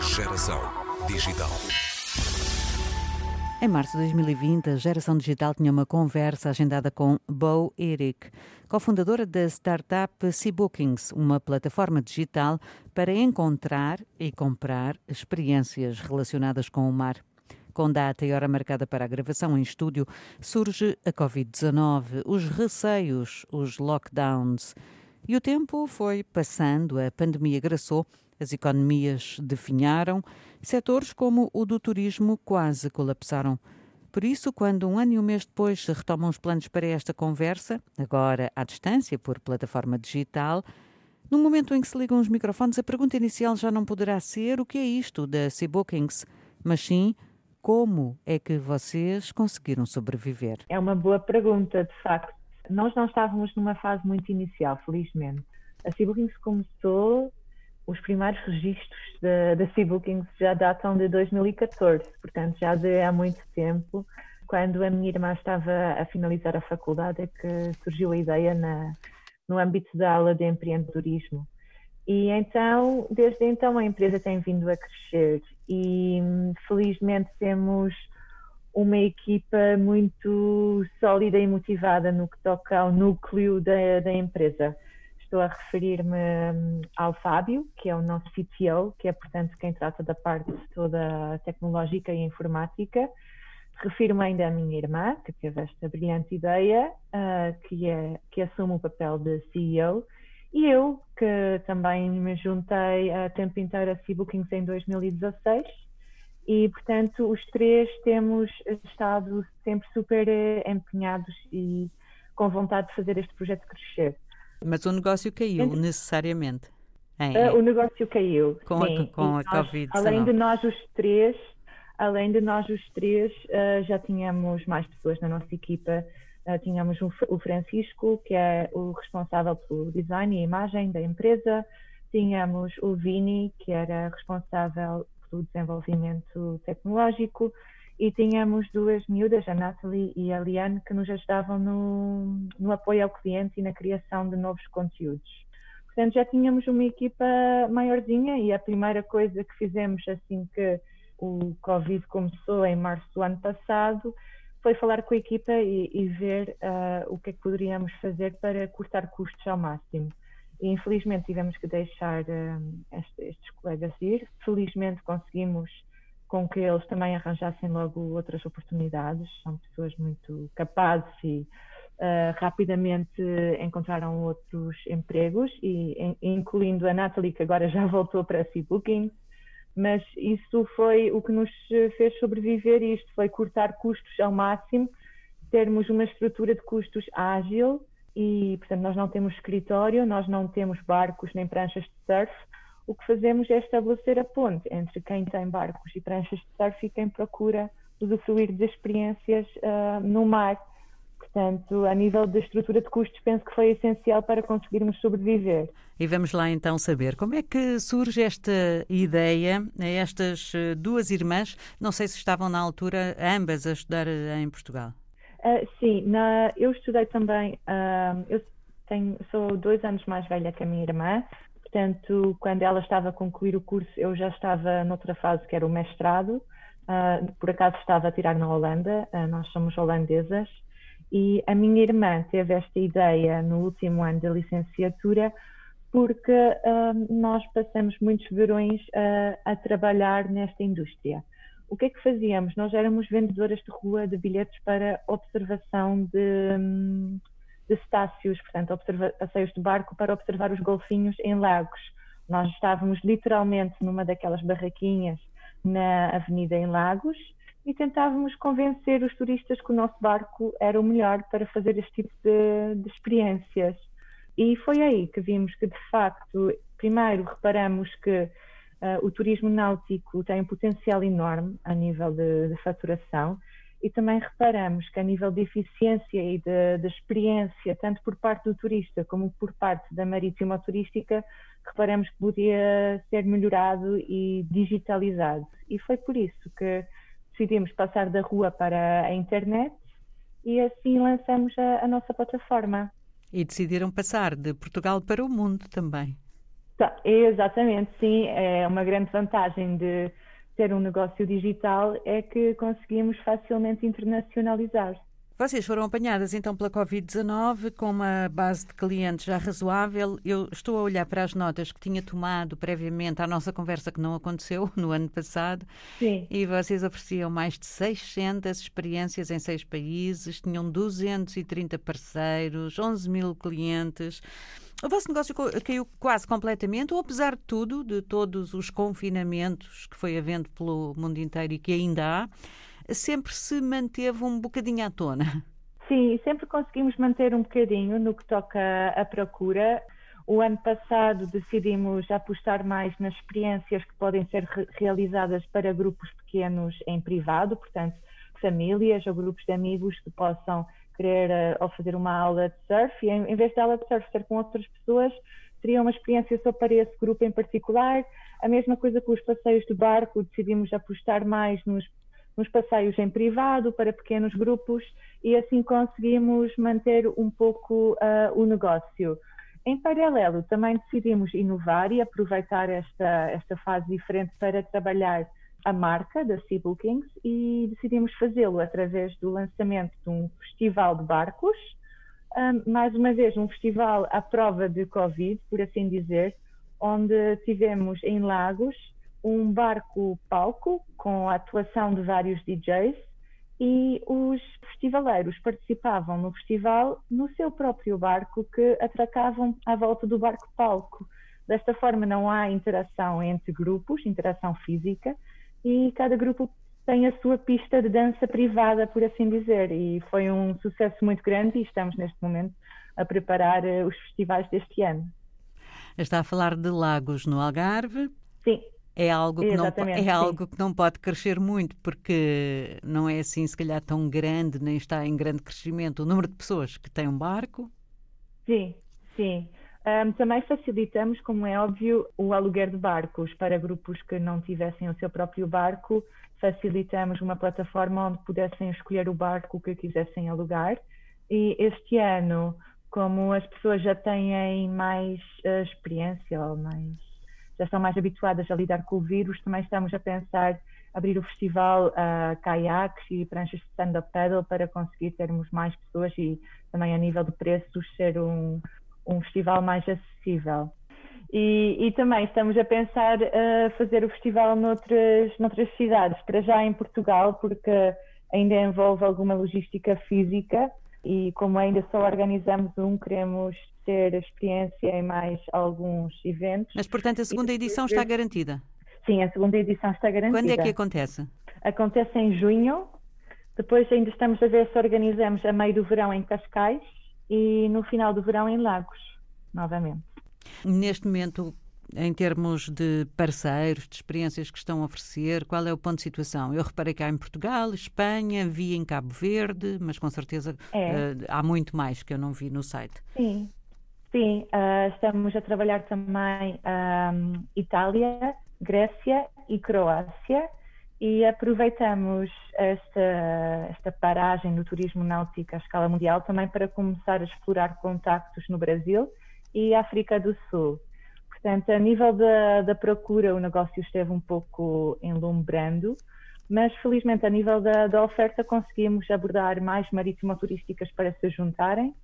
Geração digital. Em março de 2020, a geração digital tinha uma conversa agendada com Bo Eric, cofundadora da startup Seabookings, uma plataforma digital para encontrar e comprar experiências relacionadas com o mar. Com data e hora marcada para a gravação em estúdio, surge a Covid-19, os receios, os lockdowns. E o tempo foi passando, a pandemia graçou, as economias definharam, setores como o do turismo quase colapsaram. Por isso, quando um ano e um mês depois se retomam os planos para esta conversa, agora à distância por plataforma digital, no momento em que se ligam os microfones, a pergunta inicial já não poderá ser o que é isto da Seabookings, mas sim como é que vocês conseguiram sobreviver? É uma boa pergunta, de facto. Nós não estávamos numa fase muito inicial, felizmente. A Seabookings começou, os primeiros registros da, da Seabookings já datam de 2014, portanto já de há muito tempo. Quando a minha irmã estava a finalizar a faculdade é que surgiu a ideia na, no âmbito da aula de empreendedorismo. E então, desde então, a empresa tem vindo a crescer e felizmente temos uma equipa muito sólida e motivada no que toca ao núcleo da, da empresa. Estou a referir-me hum, ao Fábio, que é o nosso CTO, que é, portanto, quem trata da parte toda tecnológica e informática. Refiro-me ainda à minha irmã, que teve esta brilhante ideia, uh, que, é, que assume o papel de CEO e eu, que também me juntei a tempo inteiro a Seabookings em 2016, e portanto os três temos estado sempre super eh, empenhados e com vontade de fazer este projeto crescer. Mas o negócio caiu Entre... necessariamente. Uh, o negócio caiu. Com sim. a, com a Covid-19. Além de nós os três, além de nós os três, uh, já tínhamos mais pessoas na nossa equipa tínhamos o Francisco, que é o responsável pelo design e imagem da empresa, tínhamos o Vini, que era responsável pelo desenvolvimento tecnológico, e tínhamos duas miúdas, a Natalie e a Liane, que nos ajudavam no, no apoio ao cliente e na criação de novos conteúdos. Portanto, já tínhamos uma equipa maiorzinha e a primeira coisa que fizemos assim que o Covid começou em março do ano passado foi falar com a equipa e, e ver uh, o que é que poderíamos fazer para cortar custos ao máximo. E, infelizmente tivemos que deixar uh, este, estes colegas ir. Felizmente conseguimos com que eles também arranjassem logo outras oportunidades. São pessoas muito capazes e uh, rapidamente encontraram outros empregos, e, incluindo a Natalie, que agora já voltou para a Seabooking mas isso foi o que nos fez sobreviver isto foi cortar custos ao máximo, termos uma estrutura de custos ágil e, portanto, nós não temos escritório, nós não temos barcos nem pranchas de surf, o que fazemos é estabelecer a ponte entre quem tem barcos e pranchas de surf e quem procura usufruir de experiências uh, no mar Portanto, a nível da estrutura de custos, penso que foi essencial para conseguirmos sobreviver. E vamos lá então saber como é que surge esta ideia a estas eh, duas irmãs. Não sei se estavam na altura ambas a estudar eh, em Portugal. Uh, sim, na, eu estudei também. Uh, eu tenho, sou dois anos mais velha que a minha irmã. Portanto, quando ela estava a concluir o curso, eu já estava noutra fase que era o mestrado. Uh, por acaso estava a tirar na Holanda. nós somos holandesas. E a minha irmã teve esta ideia no último ano da licenciatura porque nós passamos muitos verões a trabalhar nesta indústria. O que é que fazíamos? Nós éramos vendedoras de rua de bilhetes para observação de, um, de estácios, portanto, passeios de barco para observar os golfinhos em lagos. Nós estávamos literalmente numa daquelas barraquinhas na Avenida em Lagos e tentávamos convencer os turistas que o nosso barco era o melhor para fazer este tipo de, de experiências. E foi aí que vimos que, de facto, primeiro reparamos que o turismo náutico tem um potencial enorme a nível de, de, faturação e também reparamos que, a nível de eficiência e de, experiência, tanto por parte do turista como por parte da marítima turística, reparamos que podia ser melhorado e digitalizado. E foi por isso que decidimos passar da rua para a internet e assim lançamos a, a nossa plataforma. E decidiram passar de Portugal para o mundo também. Tá, exatamente, sim. É uma grande vantagem de ter um negócio digital é que conseguimos facilmente internacionalizar. Vocês foram apanhadas então pela Covid-19 com uma base de clientes já razoável. Eu estou a olhar para as notas que tinha tomado previamente à nossa conversa que não aconteceu no ano passado. Sim. E vocês ofereciam mais de 600 experiências em seis países, tinham 230 parceiros, 11 mil clientes. O vosso negócio caiu quase completamente, ou apesar de tudo, de todos os confinamentos que foi havendo pelo mundo inteiro e que ainda há, sempre se manteve um bocadinho à tona. Sim, sempre conseguimos manter um bocadinho no que toca à procura. O ano passado decidimos apostar mais nas experiências que podem ser realizadas para grupos pequenos em privado, portanto, famílias ou grupos de amigos que possam querer uh, ou fazer uma aula de surf e em vez de aula de surf ser com outras pessoas, seria uma experiência só para esse grupo em particular. A mesma coisa com os passeios de barco, decidimos apostar mais nos nos passeios em privado para pequenos grupos e assim conseguimos manter um pouco uh, o negócio. Em paralelo, também decidimos inovar e aproveitar esta, esta fase diferente para trabalhar a marca da Sea Bookings e decidimos fazê-lo através do lançamento de um festival de barcos, um, mais uma vez um festival à prova de Covid, por assim dizer, onde tivemos em Lagos um barco palco com a atuação de vários DJs e os festivaleiros participavam no festival no seu próprio barco que atracavam à volta do barco palco. Desta forma não há interação entre grupos, interação física, e cada grupo tem a sua pista de dança privada, por assim dizer, e foi um sucesso muito grande e estamos neste momento a preparar eh, os festivais deste ano. Está a falar de Lagos no Algarve? Sim, é algo que não é algo que não pode crescer muito porque não é assim se calhar tão grande nem está em grande crescimento o número de pessoas que têm um barco. Sim sim um, também facilitamos como é óbvio o aluguer de barcos. Para grupos que não tivessem o seu próprio barco facilitamos uma plataforma onde pudessem escolher o barco que quisessem alugar. E este ano como as pessoas já têm mais uh, experiência ou mais já estão mais habituadas a lidar com o vírus, também estamos a pensar abrir o festival a uh, caiaques e pranchas de stand-up paddle para conseguir termos mais pessoas e também a nível de preços ser um, um festival mais acessível. E, e, também estamos a pensar uh, fazer o festival noutras, noutras cidades, para já em Portugal, porque ainda envolve alguma logística física e como ainda só organizamos um, queremos ter experiência em mais alguns eventos. Mas, portanto, a segunda edição está garantida? Sim, a segunda edição está garantida. Quando é que acontece? Acontece em junho, depois ainda estamos a ver se organizamos a meio do verão em Cascais e no final do verão em Lagos, novamente. Neste momento, em termos de parceiros, de experiências que estão a oferecer, qual é o ponto de situação? Eu reparei cá em Portugal, Espanha, vi em Cabo Verde, mas com certeza é. uh, há muito mais que eu não vi no site. Sim, sim, uh, estamos a trabalhar também um, Itália, Grécia e Croácia e aproveitamos esta, esta paragem no turismo náutico à escala mundial também para começar a explorar contactos no Brasil e África do Sul. Portanto, a nível da, da procura, o negócio esteve um pouco enlumbrando, mas felizmente a nível da, da oferta conseguimos abordar mais marítimo-turísticas para se juntarem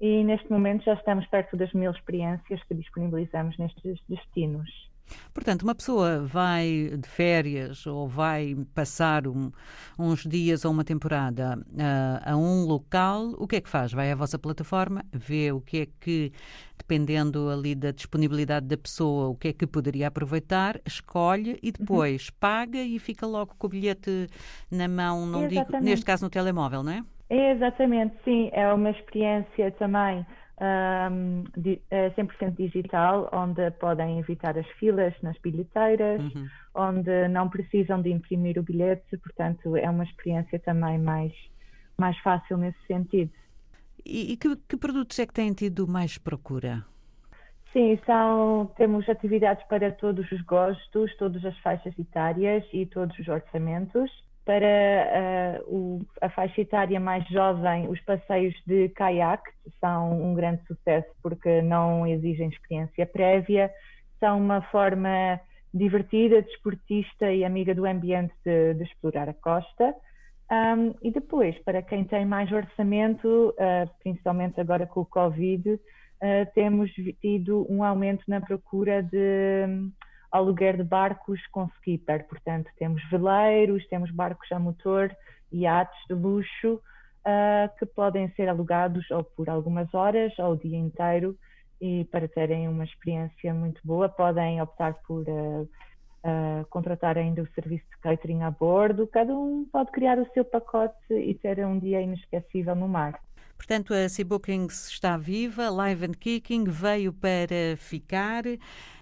e neste momento já estamos perto das mil experiências que disponibilizamos nestes destinos. Portanto, uma pessoa vai de férias ou vai passar um, uns dias ou uma temporada uh, a um local, o que é que faz? Vai à vossa plataforma, vê o que é que, dependendo ali da disponibilidade da pessoa, o que é que poderia aproveitar, escolhe e depois uhum. paga e fica logo com o bilhete na mão, não Exatamente. digo, neste caso no telemóvel, não é? Exatamente, sim, é uma experiência também um, di, 100% é digital, onde podem evitar as filas nas bilheteiras, uhum. onde não precisam de imprimir o bilhete, portanto é uma experiência também mais, mais fácil nesse sentido. E, e que, que, produtos é que têm tido mais procura? Sim, são, temos atividades para todos os gostos, todas as faixas etárias e todos os orçamentos. Para uh, o, a faixa etária mais jovem, os passeios de caiaque são um grande sucesso porque não exigem experiência prévia, são uma forma divertida, desportista e amiga do ambiente de, de explorar a costa. Um, e depois, para quem tem mais orçamento, uh, principalmente agora com o Covid, uh, temos tido um aumento na procura de aluguer de barcos com skipper. Portanto, temos veleiros, temos barcos a motor, iates de luxo, uh, que podem ser alugados ou por algumas horas ou o dia inteiro. E para terem uma experiência muito boa, podem optar por uh, contratar ainda o serviço de catering a bordo. Cada um pode criar o seu pacote e ter um dia inesquecível no mar. Portanto, a Sea Bookings está viva, live and kicking, veio para ficar.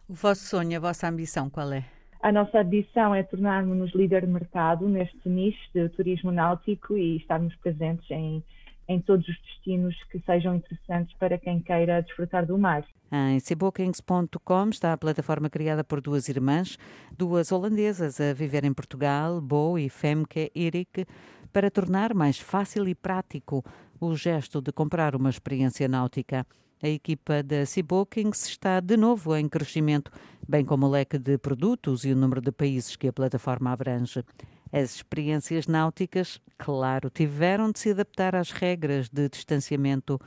O vosso sonho, a vossa ambição, qual é? A nossa ambição é tornarmos-nos líder de mercado neste nicho de turismo náutico e estarmos presentes em em todos os destinos que sejam interessantes para quem queira desfrutar do mar. Em seabookings.com está a plataforma criada por duas irmãs, duas holandesas a viver em Portugal, Bo e Femke Erik, para tornar mais fácil e prático o gesto de comprar uma experiência náutica. A equipa da Seabookings está de novo em crescimento, bem como o leque de produtos e o número de países que a plataforma abrange. As experiências náuticas, claro, tiveram de se adaptar às regras de distanciamento,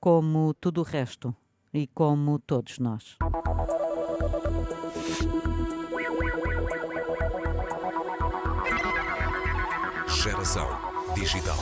como tudo o resto e como todos nós. Geração Digital.